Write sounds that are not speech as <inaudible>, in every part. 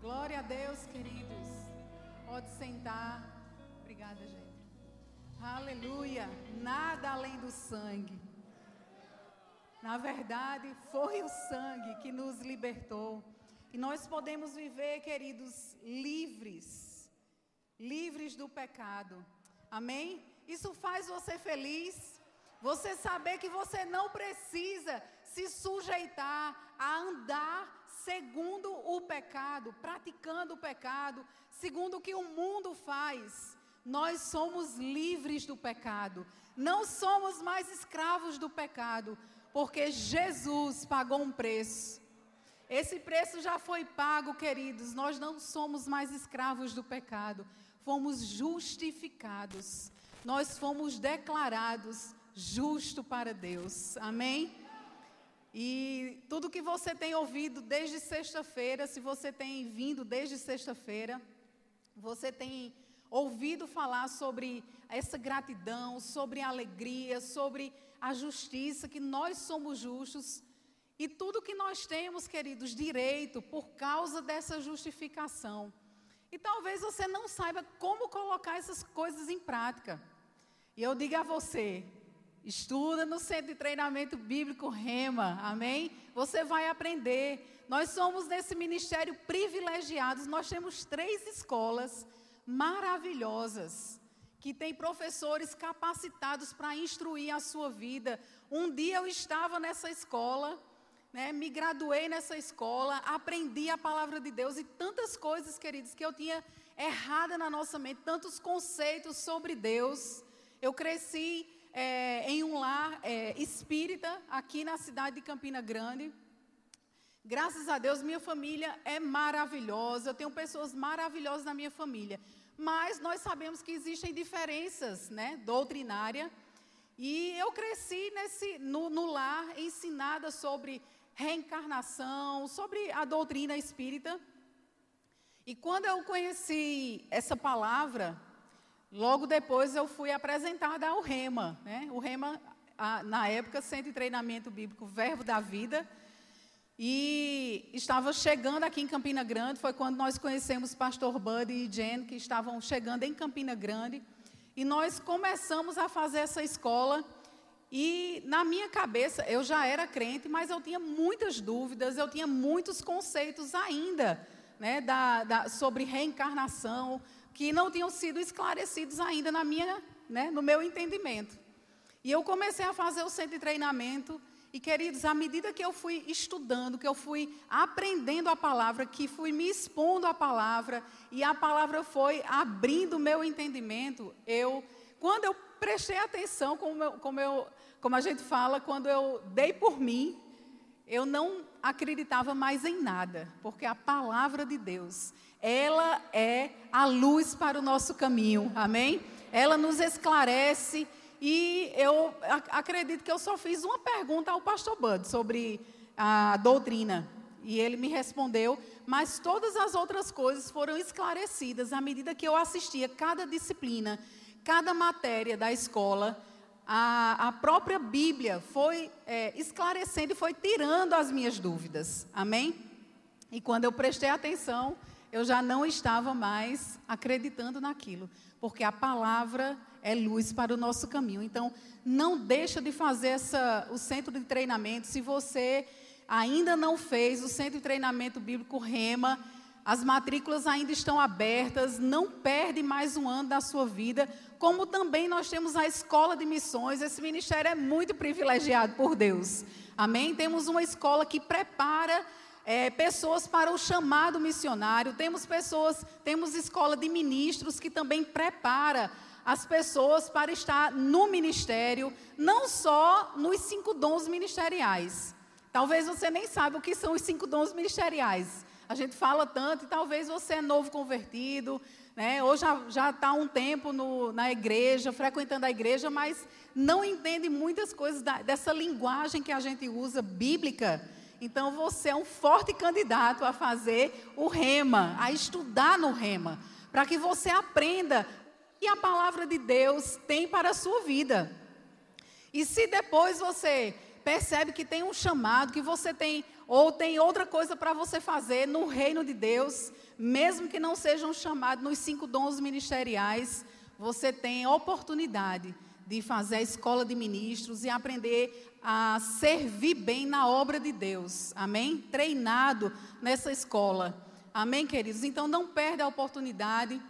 Glória a Deus, queridos. Pode sentar. Obrigada, gente. Aleluia. Nada além do sangue. Na verdade, foi o sangue que nos libertou. E nós podemos viver, queridos, livres. Livres do pecado. Amém? Isso faz você feliz. Você saber que você não precisa se sujeitar a andar segundo o pecado, praticando o pecado, segundo o que o mundo faz. Nós somos livres do pecado, não somos mais escravos do pecado, porque Jesus pagou um preço. Esse preço já foi pago, queridos. Nós não somos mais escravos do pecado, fomos justificados. Nós fomos declarados justo para Deus. Amém? E tudo que você tem ouvido desde sexta-feira, se você tem vindo desde sexta-feira, você tem ouvido falar sobre essa gratidão, sobre a alegria, sobre a justiça, que nós somos justos. E tudo que nós temos, queridos, direito por causa dessa justificação. E talvez você não saiba como colocar essas coisas em prática. E eu digo a você, Estuda no Centro de Treinamento Bíblico Rema, amém? Você vai aprender. Nós somos nesse ministério privilegiados. Nós temos três escolas maravilhosas que têm professores capacitados para instruir a sua vida. Um dia eu estava nessa escola, né, me graduei nessa escola, aprendi a palavra de Deus e tantas coisas, queridos, que eu tinha errada na nossa mente, tantos conceitos sobre Deus. Eu cresci é, em um lar é, espírita aqui na cidade de Campina Grande. Graças a Deus, minha família é maravilhosa. Eu tenho pessoas maravilhosas na minha família. Mas nós sabemos que existem diferenças, né, doutrinária. E eu cresci nesse, no, no lar ensinada sobre reencarnação, sobre a doutrina espírita. E quando eu conheci essa palavra, Logo depois eu fui apresentada ao Rema, né? O Rema, a, na época, Centro de Treinamento Bíblico Verbo da Vida. E estava chegando aqui em Campina Grande, foi quando nós conhecemos pastor Buddy e Jen, que estavam chegando em Campina Grande. E nós começamos a fazer essa escola. E na minha cabeça, eu já era crente, mas eu tinha muitas dúvidas, eu tinha muitos conceitos ainda, né, da, da, sobre reencarnação, que não tinham sido esclarecidos ainda na minha, né, no meu entendimento. E eu comecei a fazer o centro de treinamento. E, queridos, à medida que eu fui estudando, que eu fui aprendendo a palavra, que fui me expondo à palavra, e a palavra foi abrindo o meu entendimento, eu, quando eu prestei atenção, como, eu, como, eu, como a gente fala, quando eu dei por mim, eu não acreditava mais em nada, porque a palavra de Deus, ela é a luz para o nosso caminho, amém? Ela nos esclarece e eu acredito que eu só fiz uma pergunta ao pastor Bud sobre a doutrina e ele me respondeu, mas todas as outras coisas foram esclarecidas à medida que eu assistia cada disciplina, cada matéria da escola. A, a própria Bíblia foi é, esclarecendo e foi tirando as minhas dúvidas, amém? E quando eu prestei atenção, eu já não estava mais acreditando naquilo, porque a palavra é luz para o nosso caminho. Então, não deixa de fazer essa, o centro de treinamento. Se você ainda não fez o centro de treinamento bíblico Rema, as matrículas ainda estão abertas, não perde mais um ano da sua vida. Como também nós temos a escola de missões, esse ministério é muito privilegiado por Deus. Amém? Temos uma escola que prepara é, pessoas para o chamado missionário, temos pessoas, temos escola de ministros que também prepara as pessoas para estar no ministério, não só nos cinco dons ministeriais. Talvez você nem saiba o que são os cinco dons ministeriais. A gente fala tanto e talvez você é novo convertido, né? ou já está há um tempo no, na igreja, frequentando a igreja, mas não entende muitas coisas da, dessa linguagem que a gente usa, bíblica, então você é um forte candidato a fazer o rema, a estudar no rema, para que você aprenda o que a palavra de Deus tem para a sua vida. E se depois você percebe que tem um chamado, que você tem ou tem outra coisa para você fazer no reino de Deus, mesmo que não sejam chamados nos cinco dons ministeriais, você tem oportunidade de fazer a escola de ministros e aprender a servir bem na obra de Deus. Amém? Treinado nessa escola. Amém, queridos? Então não perde a oportunidade.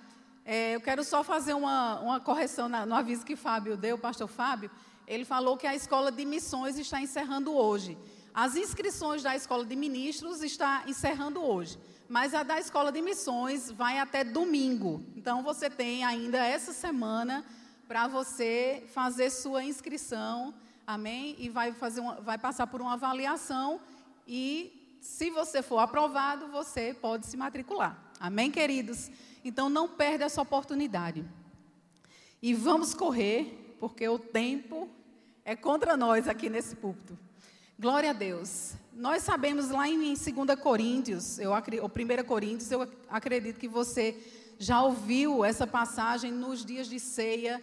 É, eu quero só fazer uma, uma correção na, no aviso que Fábio deu, o pastor Fábio. Ele falou que a escola de missões está encerrando hoje. As inscrições da escola de ministros está encerrando hoje mas a da escola de missões vai até domingo. Então você tem ainda essa semana para você fazer sua inscrição, amém? E vai fazer uma, vai passar por uma avaliação e se você for aprovado, você pode se matricular. Amém, queridos? Então não perde essa oportunidade. E vamos correr, porque o tempo é contra nós aqui nesse púlpito. Glória a Deus. Nós sabemos lá em 2 Coríntios, eu, ou 1 Coríntios, eu acredito que você já ouviu essa passagem nos dias de ceia.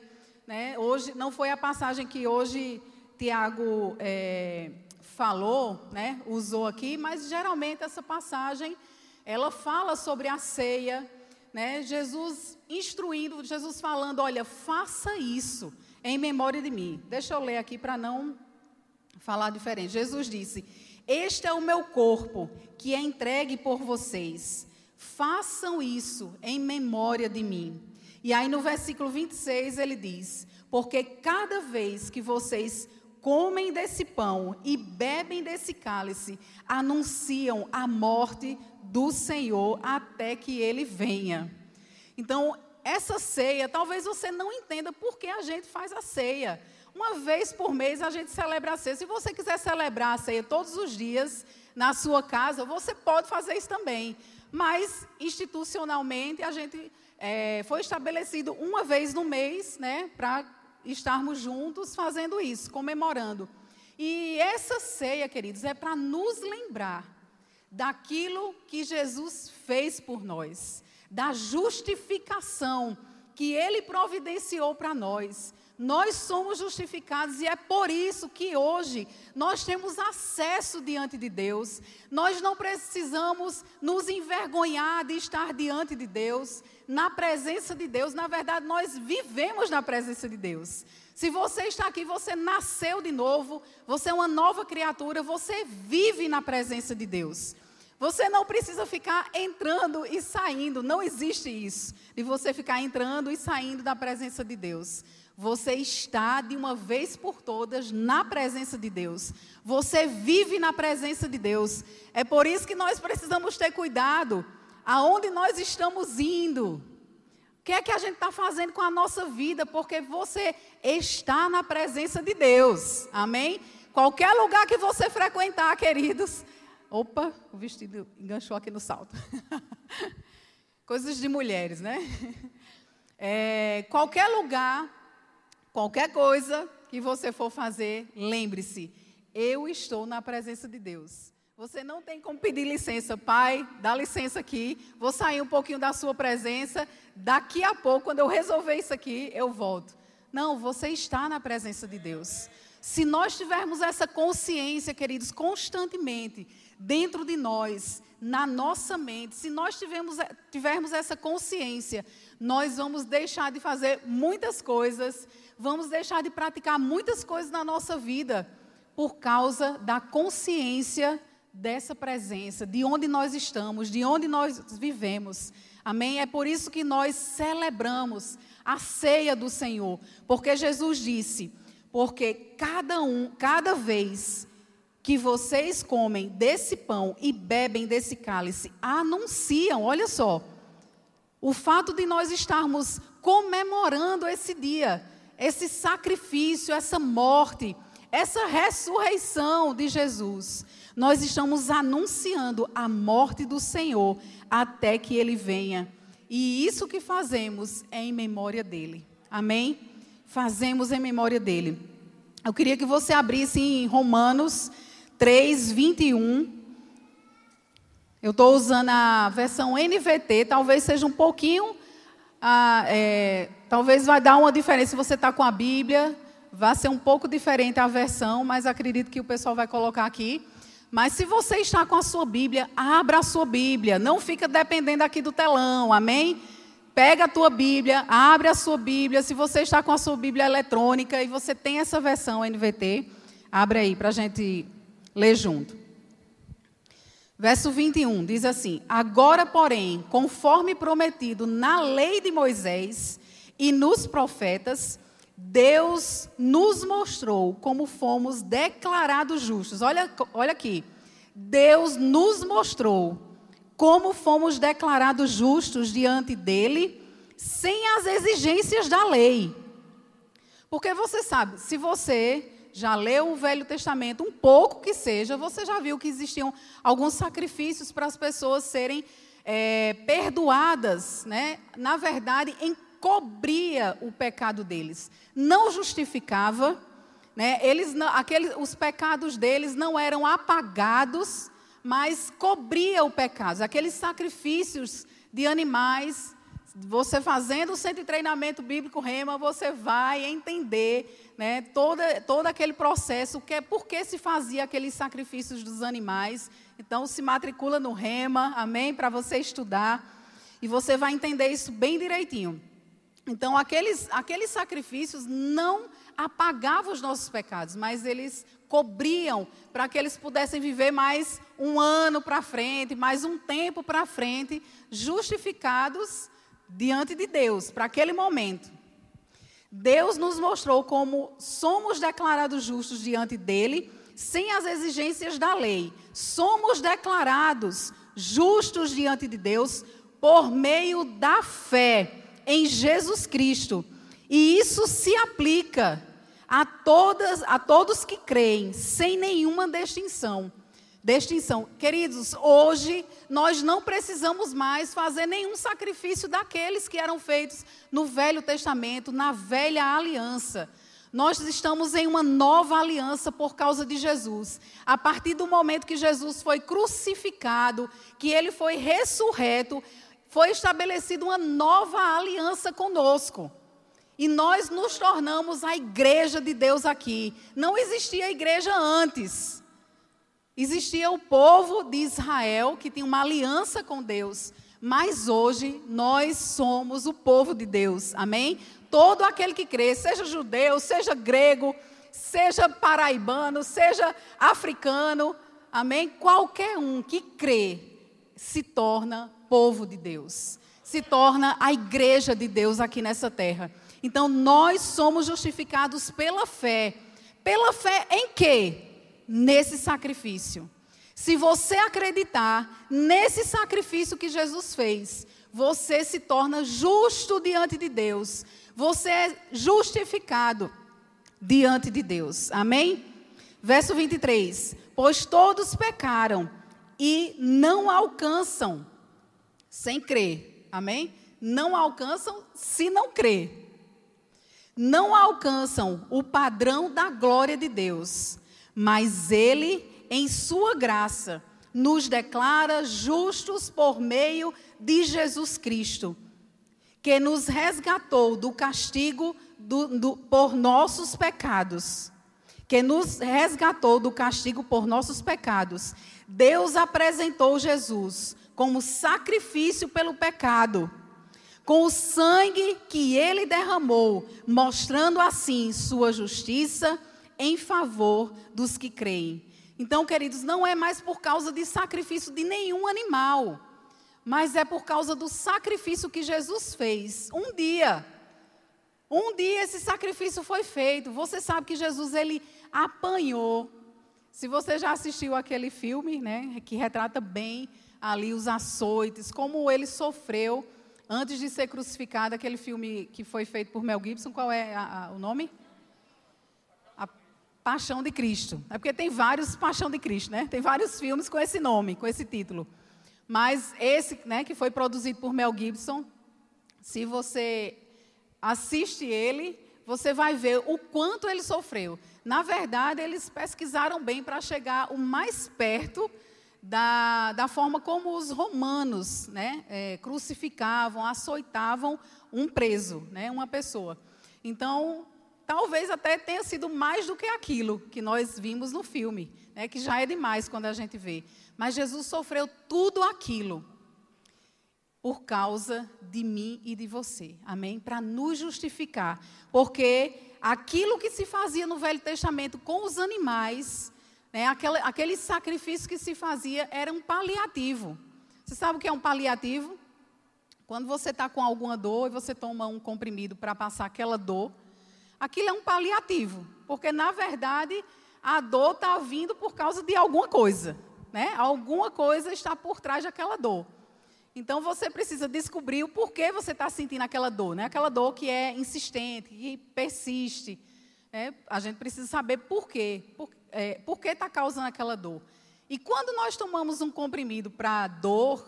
Né? Hoje, não foi a passagem que hoje Tiago é, falou, né? usou aqui, mas geralmente essa passagem ela fala sobre a ceia, né? Jesus instruindo, Jesus falando, olha, faça isso em memória de mim. Deixa eu ler aqui para não falar diferente. Jesus disse: Este é o meu corpo que é entregue por vocês. Façam isso em memória de mim. E aí no versículo 26 ele diz: Porque cada vez que vocês comem desse pão e bebem desse cálice, anunciam a morte do Senhor até que ele venha. Então, essa ceia, talvez você não entenda por que a gente faz a ceia. Uma vez por mês a gente celebra a ceia. Se você quiser celebrar a ceia todos os dias na sua casa, você pode fazer isso também. Mas institucionalmente a gente é, foi estabelecido uma vez no mês, né, para estarmos juntos fazendo isso, comemorando. E essa ceia, queridos, é para nos lembrar daquilo que Jesus fez por nós, da justificação que Ele providenciou para nós. Nós somos justificados e é por isso que hoje nós temos acesso diante de Deus. Nós não precisamos nos envergonhar de estar diante de Deus, na presença de Deus. Na verdade, nós vivemos na presença de Deus. Se você está aqui, você nasceu de novo, você é uma nova criatura, você vive na presença de Deus. Você não precisa ficar entrando e saindo, não existe isso, de você ficar entrando e saindo da presença de Deus. Você está de uma vez por todas na presença de Deus. Você vive na presença de Deus. É por isso que nós precisamos ter cuidado aonde nós estamos indo. O que é que a gente está fazendo com a nossa vida? Porque você está na presença de Deus. Amém? Qualquer lugar que você frequentar, queridos. Opa, o vestido enganchou aqui no salto. <laughs> Coisas de mulheres, né? É, qualquer lugar Qualquer coisa que você for fazer, lembre-se, eu estou na presença de Deus. Você não tem como pedir licença, pai, dá licença aqui, vou sair um pouquinho da sua presença, daqui a pouco, quando eu resolver isso aqui, eu volto. Não, você está na presença de Deus. Se nós tivermos essa consciência, queridos, constantemente dentro de nós, na nossa mente, se nós tivermos, tivermos essa consciência, nós vamos deixar de fazer muitas coisas vamos deixar de praticar muitas coisas na nossa vida por causa da consciência dessa presença, de onde nós estamos, de onde nós vivemos. Amém? É por isso que nós celebramos a ceia do Senhor, porque Jesus disse: porque cada um, cada vez que vocês comem desse pão e bebem desse cálice, anunciam, olha só, o fato de nós estarmos comemorando esse dia, esse sacrifício, essa morte, essa ressurreição de Jesus. Nós estamos anunciando a morte do Senhor até que ele venha. E isso que fazemos é em memória dele. Amém? Fazemos em memória dele. Eu queria que você abrisse em Romanos 3, 21. Eu estou usando a versão NVT, talvez seja um pouquinho ah, é, talvez vai dar uma diferença se você está com a Bíblia, vai ser um pouco diferente a versão, mas acredito que o pessoal vai colocar aqui. Mas se você está com a sua Bíblia, abra a sua Bíblia. Não fica dependendo aqui do telão, amém? Pega a tua Bíblia, abre a sua Bíblia. Se você está com a sua Bíblia eletrônica e você tem essa versão NVT, abre aí para a gente ler junto. Verso 21 diz assim: Agora, porém, conforme prometido na lei de Moisés e nos profetas, Deus nos mostrou como fomos declarados justos. Olha, olha aqui. Deus nos mostrou como fomos declarados justos diante dele, sem as exigências da lei. Porque você sabe, se você já leu o Velho Testamento, um pouco que seja, você já viu que existiam alguns sacrifícios para as pessoas serem é, perdoadas, né? na verdade, encobria o pecado deles, não justificava, né? eles, aqueles, os pecados deles não eram apagados, mas cobria o pecado. Aqueles sacrifícios de animais, você fazendo o centro de treinamento bíblico Rema, você vai entender né, todo, todo aquele processo, que é por que se fazia aqueles sacrifícios dos animais. Então, se matricula no Rema, amém? Para você estudar. E você vai entender isso bem direitinho. Então, aqueles, aqueles sacrifícios não apagavam os nossos pecados, mas eles cobriam para que eles pudessem viver mais um ano para frente, mais um tempo para frente, justificados diante de Deus, para aquele momento. Deus nos mostrou como somos declarados justos diante dele, sem as exigências da lei. Somos declarados justos diante de Deus por meio da fé em Jesus Cristo. E isso se aplica a, todas, a todos que creem, sem nenhuma distinção. Distinção. Queridos, hoje nós não precisamos mais fazer nenhum sacrifício daqueles que eram feitos no Velho Testamento, na velha aliança. Nós estamos em uma nova aliança por causa de Jesus. A partir do momento que Jesus foi crucificado, que ele foi ressurreto, foi estabelecida uma nova aliança conosco. E nós nos tornamos a igreja de Deus aqui. Não existia igreja antes. Existia o povo de Israel que tinha uma aliança com Deus. Mas hoje nós somos o povo de Deus. Amém? Todo aquele que crê, seja judeu, seja grego, seja paraibano, seja africano, amém? Qualquer um que crê se torna povo de Deus, se torna a igreja de Deus aqui nessa terra. Então nós somos justificados pela fé. Pela fé em quê? Nesse sacrifício. Se você acreditar nesse sacrifício que Jesus fez, você se torna justo diante de Deus. Você é justificado diante de Deus. Amém? Verso 23: Pois todos pecaram e não alcançam sem crer. Amém? Não alcançam se não crer. Não alcançam o padrão da glória de Deus, mas Ele, em Sua graça, nos declara justos por meio de Jesus Cristo, que nos resgatou do castigo do, do, por nossos pecados. Que nos resgatou do castigo por nossos pecados. Deus apresentou Jesus como sacrifício pelo pecado, com o sangue que ele derramou, mostrando assim sua justiça em favor dos que creem. Então, queridos, não é mais por causa de sacrifício de nenhum animal, mas é por causa do sacrifício que Jesus fez. Um dia, um dia esse sacrifício foi feito. Você sabe que Jesus ele apanhou. Se você já assistiu aquele filme, né, que retrata bem ali os açoites, como ele sofreu antes de ser crucificado, aquele filme que foi feito por Mel Gibson, qual é a, a, o nome? Paixão de Cristo. É porque tem vários Paixão de Cristo, né? Tem vários filmes com esse nome, com esse título. Mas esse, né, que foi produzido por Mel Gibson, se você assiste ele, você vai ver o quanto ele sofreu. Na verdade, eles pesquisaram bem para chegar o mais perto da, da forma como os romanos né, é, crucificavam, açoitavam um preso, né, uma pessoa. Então, talvez até tenha sido mais do que aquilo que nós vimos no filme, né, que já é demais quando a gente vê. Mas Jesus sofreu tudo aquilo por causa de mim e de você. Amém? Para nos justificar. Porque aquilo que se fazia no Velho Testamento com os animais, né, aquele, aquele sacrifício que se fazia era um paliativo. Você sabe o que é um paliativo? Quando você está com alguma dor e você toma um comprimido para passar aquela dor, aquilo é um paliativo, porque na verdade a dor está vindo por causa de alguma coisa, né? Alguma coisa está por trás daquela dor. Então você precisa descobrir o porquê você está sentindo aquela dor, né? Aquela dor que é insistente, que persiste. Né? A gente precisa saber por quê, por, é, por que está causando aquela dor. E quando nós tomamos um comprimido para dor,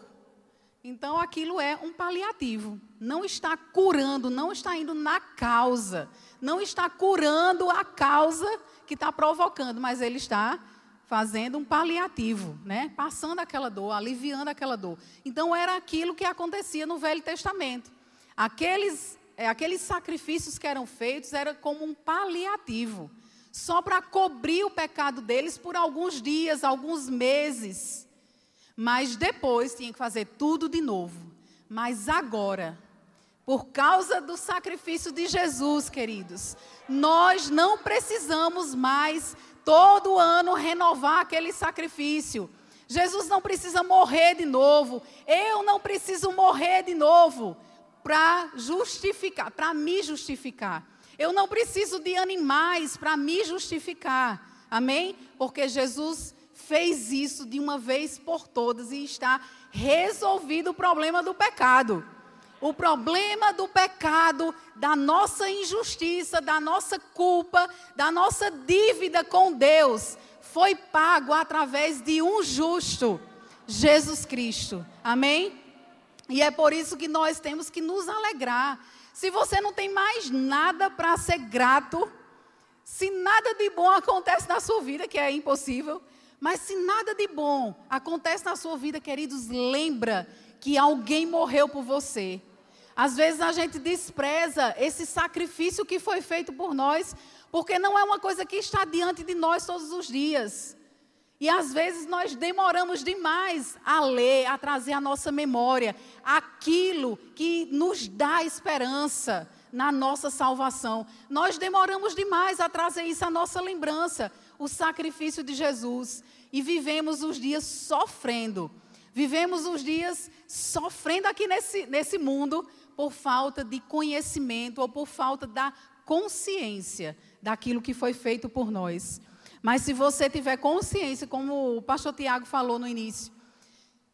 então aquilo é um paliativo. Não está curando, não está indo na causa não está curando a causa que está provocando, mas ele está fazendo um paliativo, né? Passando aquela dor, aliviando aquela dor. Então era aquilo que acontecia no Velho Testamento. Aqueles, é, aqueles sacrifícios que eram feitos era como um paliativo, só para cobrir o pecado deles por alguns dias, alguns meses. Mas depois tinha que fazer tudo de novo. Mas agora por causa do sacrifício de Jesus, queridos, nós não precisamos mais todo ano renovar aquele sacrifício. Jesus não precisa morrer de novo. Eu não preciso morrer de novo para justificar, para me justificar. Eu não preciso de animais para me justificar. Amém? Porque Jesus fez isso de uma vez por todas e está resolvido o problema do pecado. O problema do pecado, da nossa injustiça, da nossa culpa, da nossa dívida com Deus, foi pago através de um justo, Jesus Cristo. Amém? E é por isso que nós temos que nos alegrar. Se você não tem mais nada para ser grato, se nada de bom acontece na sua vida, que é impossível, mas se nada de bom acontece na sua vida, queridos, lembra que alguém morreu por você. Às vezes a gente despreza esse sacrifício que foi feito por nós, porque não é uma coisa que está diante de nós todos os dias. E às vezes nós demoramos demais a ler, a trazer à nossa memória aquilo que nos dá esperança na nossa salvação. Nós demoramos demais a trazer isso à nossa lembrança, o sacrifício de Jesus. E vivemos os dias sofrendo. Vivemos os dias sofrendo aqui nesse, nesse mundo, por falta de conhecimento ou por falta da consciência daquilo que foi feito por nós. Mas se você tiver consciência, como o pastor Tiago falou no início,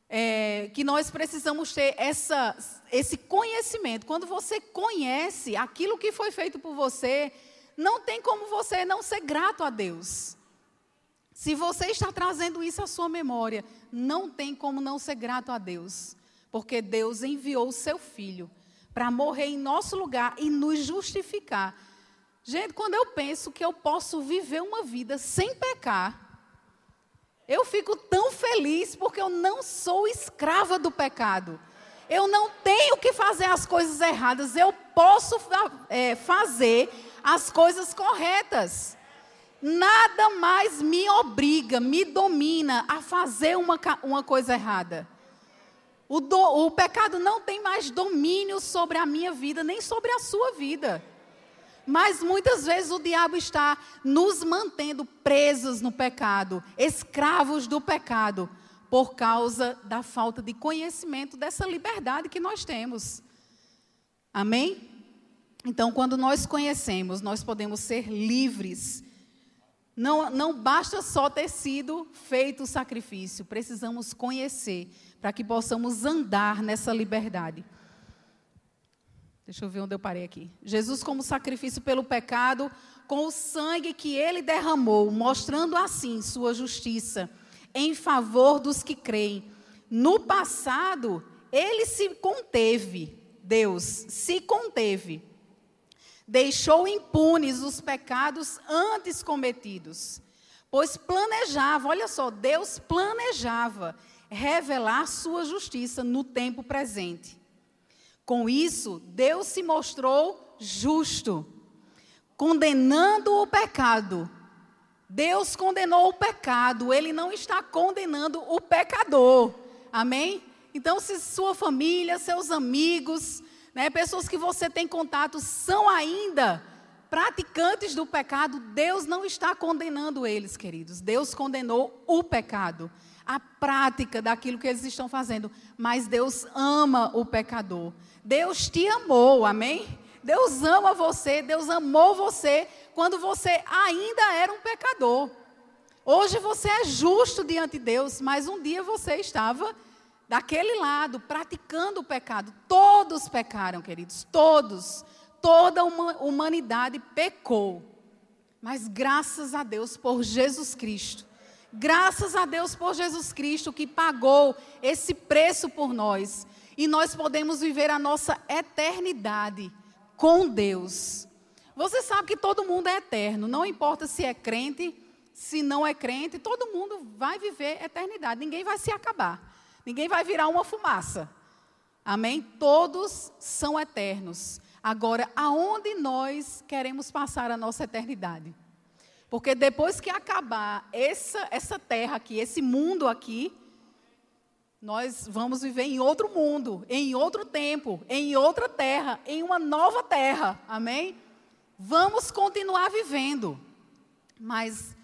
é, que nós precisamos ter essa, esse conhecimento. Quando você conhece aquilo que foi feito por você, não tem como você não ser grato a Deus. Se você está trazendo isso à sua memória, não tem como não ser grato a Deus, porque Deus enviou o seu filho para morrer em nosso lugar e nos justificar. Gente, quando eu penso que eu posso viver uma vida sem pecar, eu fico tão feliz porque eu não sou escrava do pecado. Eu não tenho que fazer as coisas erradas, eu posso é, fazer as coisas corretas. Nada mais me obriga, me domina a fazer uma, uma coisa errada. O, do, o pecado não tem mais domínio sobre a minha vida, nem sobre a sua vida. Mas muitas vezes o diabo está nos mantendo presos no pecado, escravos do pecado, por causa da falta de conhecimento dessa liberdade que nós temos. Amém? Então, quando nós conhecemos, nós podemos ser livres. Não, não basta só ter sido feito o sacrifício, precisamos conhecer para que possamos andar nessa liberdade. Deixa eu ver onde eu parei aqui. Jesus, como sacrifício pelo pecado, com o sangue que ele derramou, mostrando assim sua justiça em favor dos que creem. No passado, ele se conteve, Deus se conteve, deixou impunes os pecados antes cometidos, pois planejava, olha só, Deus planejava revelar sua justiça no tempo presente. Com isso, Deus se mostrou justo, condenando o pecado. Deus condenou o pecado, ele não está condenando o pecador. Amém? Então, se sua família, seus amigos, né, pessoas que você tem contato são ainda praticantes do pecado, Deus não está condenando eles, queridos. Deus condenou o pecado, a prática daquilo que eles estão fazendo. Mas Deus ama o pecador. Deus te amou, amém? Deus ama você, Deus amou você quando você ainda era um pecador. Hoje você é justo diante de Deus, mas um dia você estava daquele lado, praticando o pecado. Todos pecaram, queridos, todos. Toda a humanidade pecou. Mas graças a Deus por Jesus Cristo. Graças a Deus por Jesus Cristo que pagou esse preço por nós. E nós podemos viver a nossa eternidade com Deus. Você sabe que todo mundo é eterno, não importa se é crente, se não é crente, todo mundo vai viver eternidade, ninguém vai se acabar, ninguém vai virar uma fumaça. Amém? Todos são eternos. Agora, aonde nós queremos passar a nossa eternidade? Porque depois que acabar essa, essa terra aqui, esse mundo aqui, nós vamos viver em outro mundo, em outro tempo, em outra terra, em uma nova terra. Amém? Vamos continuar vivendo. Mas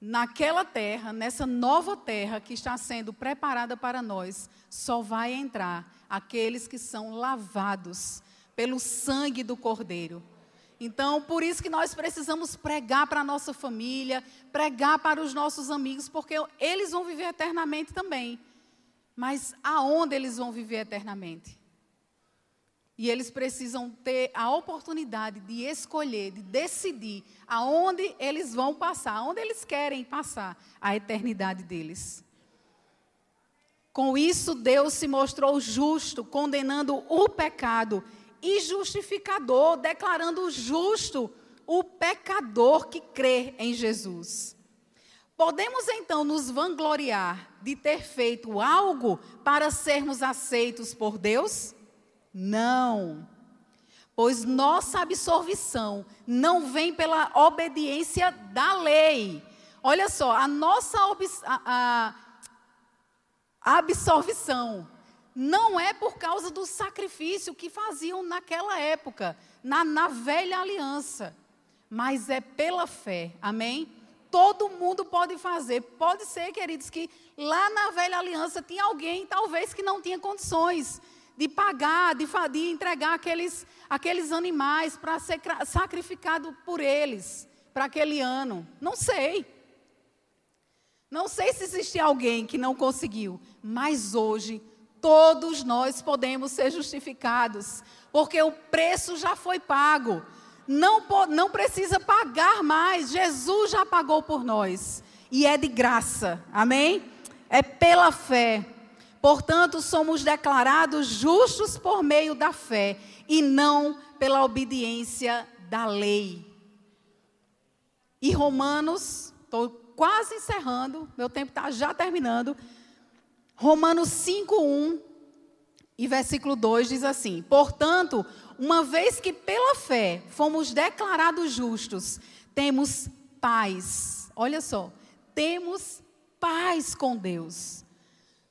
naquela terra, nessa nova terra que está sendo preparada para nós, só vai entrar aqueles que são lavados pelo sangue do Cordeiro. Então, por isso que nós precisamos pregar para a nossa família, pregar para os nossos amigos, porque eles vão viver eternamente também. Mas aonde eles vão viver eternamente? E eles precisam ter a oportunidade de escolher, de decidir aonde eles vão passar, aonde eles querem passar a eternidade deles. Com isso, Deus se mostrou justo, condenando o pecado, e justificador, declarando justo o pecador que crê em Jesus. Podemos então nos vangloriar de ter feito algo para sermos aceitos por Deus? Não. Pois nossa absolvição não vem pela obediência da lei. Olha só, a nossa a, a absolvição não é por causa do sacrifício que faziam naquela época, na, na velha aliança, mas é pela fé. Amém? todo mundo pode fazer. Pode ser, queridos, que lá na velha aliança tinha alguém, talvez, que não tinha condições de pagar, de, de entregar aqueles, aqueles animais para ser sacrificado por eles, para aquele ano. Não sei. Não sei se existe alguém que não conseguiu, mas hoje todos nós podemos ser justificados, porque o preço já foi pago não, não precisa pagar mais, Jesus já pagou por nós. E é de graça, amém? É pela fé. Portanto, somos declarados justos por meio da fé e não pela obediência da lei. E Romanos, estou quase encerrando, meu tempo está já terminando. Romanos 5:1 e versículo 2 diz assim: Portanto, uma vez que pela fé fomos declarados justos, temos paz. Olha só, temos paz com Deus.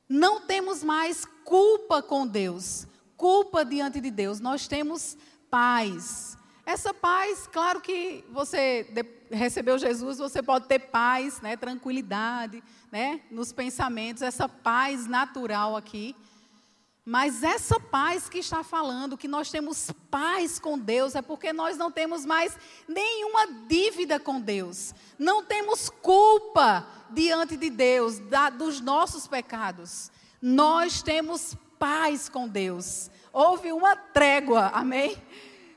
Não temos mais culpa com Deus, culpa diante de Deus. Nós temos paz. Essa paz, claro que você recebeu Jesus, você pode ter paz, né, tranquilidade, né, nos pensamentos, essa paz natural aqui. Mas essa paz que está falando, que nós temos paz com Deus, é porque nós não temos mais nenhuma dívida com Deus. Não temos culpa diante de Deus da, dos nossos pecados. Nós temos paz com Deus. Houve uma trégua, amém?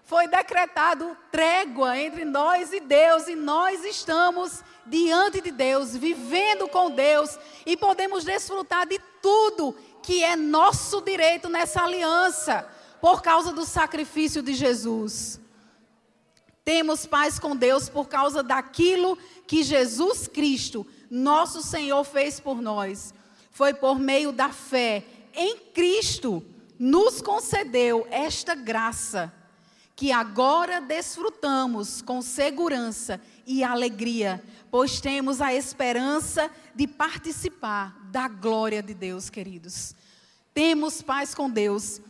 Foi decretado trégua entre nós e Deus, e nós estamos diante de Deus, vivendo com Deus, e podemos desfrutar de tudo que é nosso direito nessa aliança, por causa do sacrifício de Jesus. Temos paz com Deus por causa daquilo que Jesus Cristo, nosso Senhor, fez por nós. Foi por meio da fé em Cristo, nos concedeu esta graça, que agora desfrutamos com segurança e alegria, pois temos a esperança de participar da glória de Deus, queridos. Temos paz com Deus.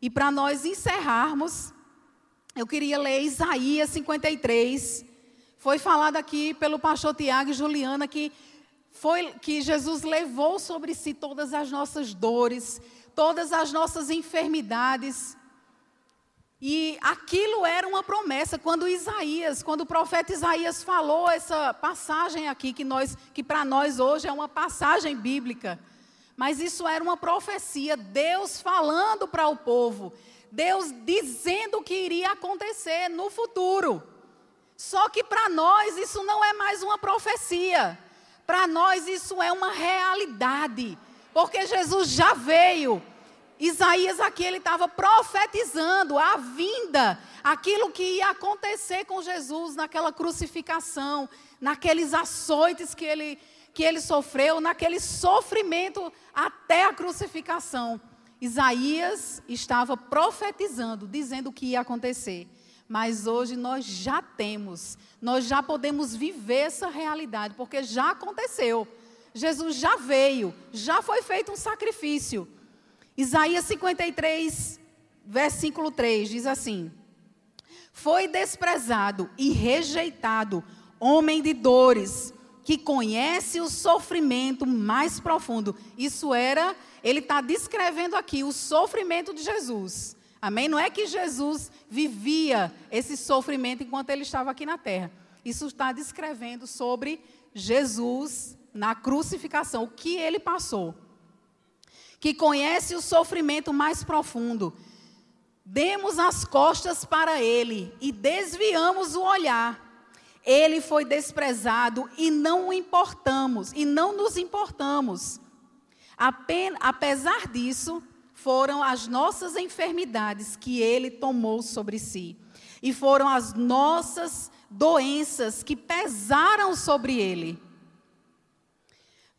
E para nós encerrarmos, eu queria ler Isaías 53. Foi falado aqui pelo pastor Tiago e Juliana que foi que Jesus levou sobre si todas as nossas dores, todas as nossas enfermidades. E aquilo era uma promessa quando Isaías, quando o profeta Isaías falou essa passagem aqui que nós que para nós hoje é uma passagem bíblica. Mas isso era uma profecia, Deus falando para o povo, Deus dizendo o que iria acontecer no futuro. Só que para nós isso não é mais uma profecia. Para nós isso é uma realidade, porque Jesus já veio. Isaías aqui ele estava profetizando a vinda, aquilo que ia acontecer com Jesus naquela crucificação, naqueles açoites que ele que ele sofreu, naquele sofrimento até a crucificação. Isaías estava profetizando, dizendo o que ia acontecer. Mas hoje nós já temos, nós já podemos viver essa realidade, porque já aconteceu. Jesus já veio, já foi feito um sacrifício. Isaías 53, versículo 3 diz assim: Foi desprezado e rejeitado, homem de dores, que conhece o sofrimento mais profundo. Isso era, ele está descrevendo aqui o sofrimento de Jesus. Amém? Não é que Jesus vivia esse sofrimento enquanto ele estava aqui na terra. Isso está descrevendo sobre Jesus na crucificação, o que ele passou. Que conhece o sofrimento mais profundo. Demos as costas para ele e desviamos o olhar. Ele foi desprezado e não o importamos, e não nos importamos. Apesar disso, foram as nossas enfermidades que ele tomou sobre si. E foram as nossas doenças que pesaram sobre ele.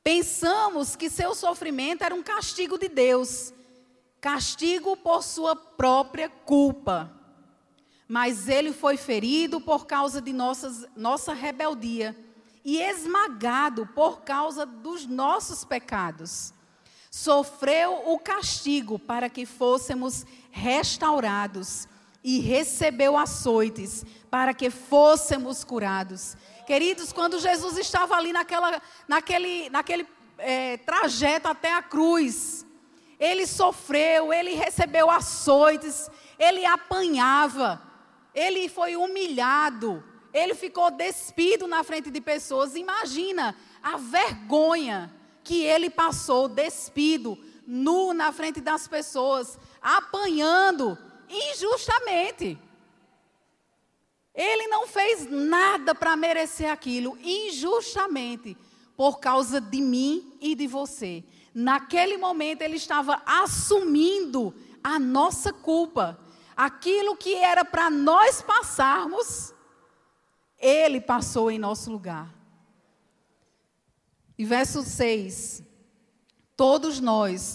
Pensamos que seu sofrimento era um castigo de Deus, castigo por sua própria culpa. Mas ele foi ferido por causa de nossas, nossa rebeldia e esmagado por causa dos nossos pecados sofreu o castigo para que fôssemos restaurados e recebeu açoites para que fôssemos curados. Queridos, quando Jesus estava ali naquela, naquele, naquele é, trajeto até a cruz, ele sofreu, ele recebeu açoites, ele apanhava, ele foi humilhado, ele ficou despido na frente de pessoas. Imagina a vergonha que ele passou despido, nu na frente das pessoas, apanhando injustamente. Ele não fez nada para merecer aquilo, injustamente, por causa de mim e de você. Naquele momento ele estava assumindo a nossa culpa. Aquilo que era para nós passarmos, ele passou em nosso lugar. E verso 6: Todos nós